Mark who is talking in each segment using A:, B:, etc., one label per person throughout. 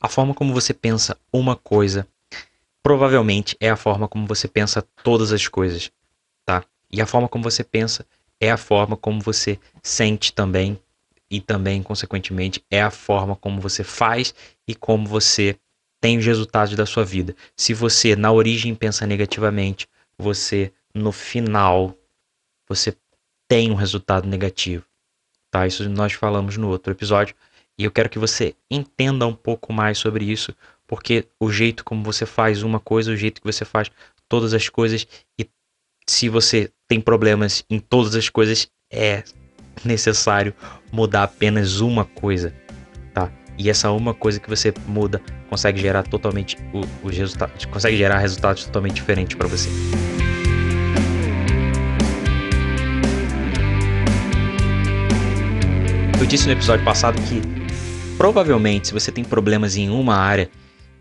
A: A forma como você pensa uma coisa provavelmente é a forma como você pensa todas as coisas, tá? E a forma como você pensa é a forma como você sente também e também, consequentemente, é a forma como você faz e como você tem os resultados da sua vida. Se você na origem pensa negativamente, você no final você tem um resultado negativo. Tá? Isso nós falamos no outro episódio e eu quero que você entenda um pouco mais sobre isso, porque o jeito como você faz uma coisa, o jeito que você faz todas as coisas e se você tem problemas em todas as coisas é necessário mudar apenas uma coisa, tá? E essa uma coisa que você muda consegue gerar totalmente os resultados, consegue gerar resultados totalmente diferentes para você. Eu disse no episódio passado que provavelmente se você tem problemas em uma área,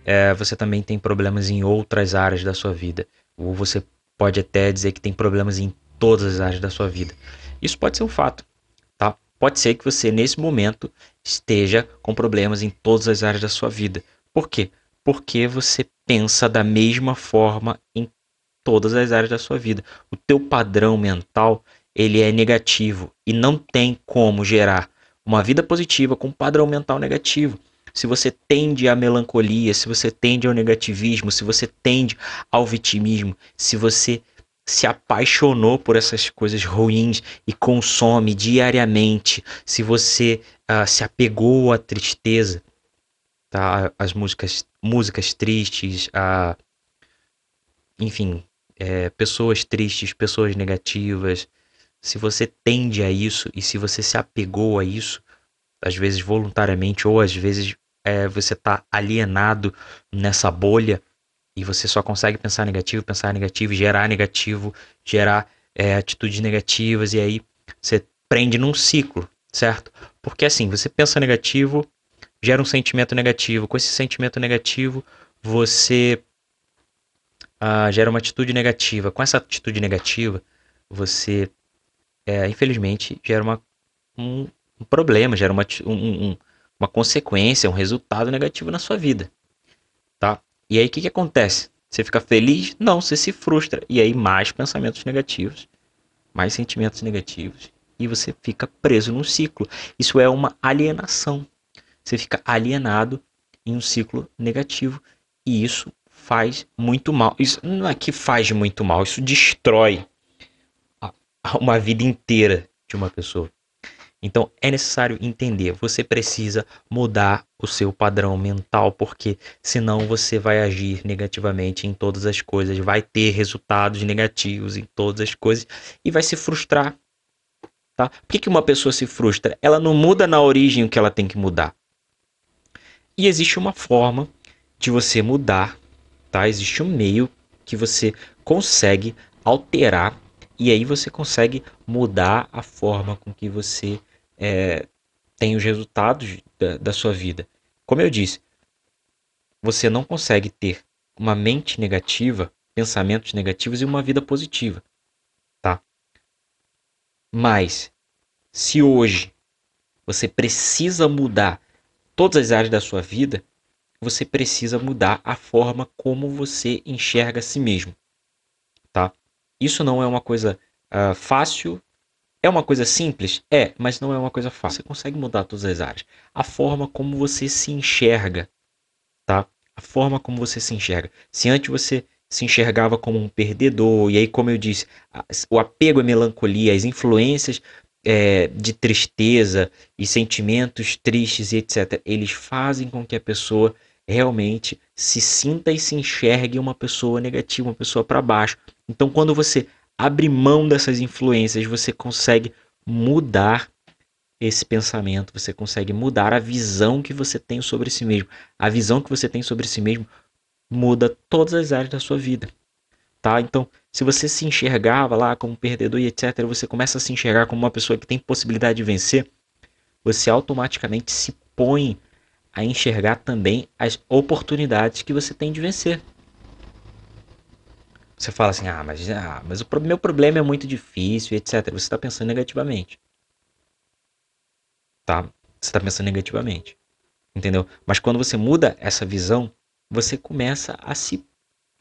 A: é, você também tem problemas em outras áreas da sua vida. Ou você pode até dizer que tem problemas em todas as áreas da sua vida. Isso pode ser um fato. Pode ser que você, nesse momento, esteja com problemas em todas as áreas da sua vida. Por quê? Porque você pensa da mesma forma em todas as áreas da sua vida. O teu padrão mental, ele é negativo e não tem como gerar uma vida positiva com um padrão mental negativo. Se você tende à melancolia, se você tende ao negativismo, se você tende ao vitimismo, se você se apaixonou por essas coisas ruins e consome diariamente, se você uh, se apegou à tristeza, tá? As músicas, músicas tristes, a, enfim, é, pessoas tristes, pessoas negativas, se você tende a isso e se você se apegou a isso, às vezes voluntariamente ou às vezes é, você está alienado nessa bolha e você só consegue pensar negativo, pensar negativo, gerar negativo, gerar é, atitudes negativas, e aí você prende num ciclo, certo? Porque assim, você pensa negativo, gera um sentimento negativo. Com esse sentimento negativo, você uh, gera uma atitude negativa. Com essa atitude negativa, você, é, infelizmente, gera uma, um, um problema, gera uma, um, um, uma consequência, um resultado negativo na sua vida. Tá? E aí o que, que acontece? Você fica feliz? Não, você se frustra. E aí mais pensamentos negativos, mais sentimentos negativos. E você fica preso num ciclo. Isso é uma alienação. Você fica alienado em um ciclo negativo. E isso faz muito mal. Isso não é que faz muito mal, isso destrói uma vida inteira de uma pessoa. Então é necessário entender, você precisa mudar o seu padrão mental, porque senão você vai agir negativamente em todas as coisas, vai ter resultados negativos em todas as coisas e vai se frustrar. Tá? Por que, que uma pessoa se frustra? Ela não muda na origem o que ela tem que mudar. E existe uma forma de você mudar, tá? Existe um meio que você consegue alterar e aí você consegue mudar a forma com que você é, tem os resultados da, da sua vida. Como eu disse, você não consegue ter uma mente negativa, pensamentos negativos e uma vida positiva, tá? Mas se hoje você precisa mudar todas as áreas da sua vida, você precisa mudar a forma como você enxerga a si mesmo, tá? Isso não é uma coisa uh, fácil é uma coisa simples? É, mas não é uma coisa fácil. Você consegue mudar todas as áreas. A forma como você se enxerga, tá? A forma como você se enxerga. Se antes você se enxergava como um perdedor, e aí, como eu disse, o apego à melancolia, as influências é, de tristeza e sentimentos tristes e etc., eles fazem com que a pessoa realmente se sinta e se enxergue uma pessoa negativa, uma pessoa para baixo. Então, quando você abre mão dessas influências, você consegue mudar esse pensamento, você consegue mudar a visão que você tem sobre si mesmo. A visão que você tem sobre si mesmo muda todas as áreas da sua vida. Tá? Então, se você se enxergava lá como perdedor e etc, você começa a se enxergar como uma pessoa que tem possibilidade de vencer, você automaticamente se põe a enxergar também as oportunidades que você tem de vencer. Você fala assim, ah, mas, ah, mas o meu problema é muito difícil, etc. Você está pensando negativamente. Tá? Você está pensando negativamente. entendeu? Mas quando você muda essa visão, você começa a se,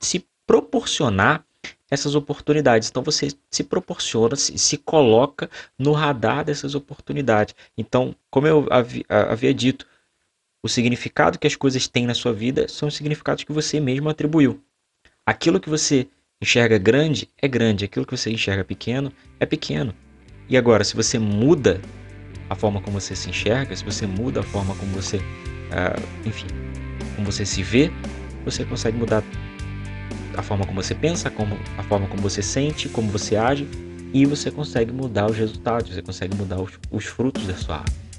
A: se proporcionar essas oportunidades. Então você se proporciona, se, se coloca no radar dessas oportunidades. Então, como eu havia, havia dito, o significado que as coisas têm na sua vida são os significados que você mesmo atribuiu. Aquilo que você enxerga grande é grande, aquilo que você enxerga pequeno é pequeno. E agora, se você muda a forma como você se enxerga, se você muda a forma como você, uh, enfim, como você se vê, você consegue mudar a forma como você pensa, como, a forma como você sente, como você age, e você consegue mudar os resultados, você consegue mudar os, os frutos da sua arte.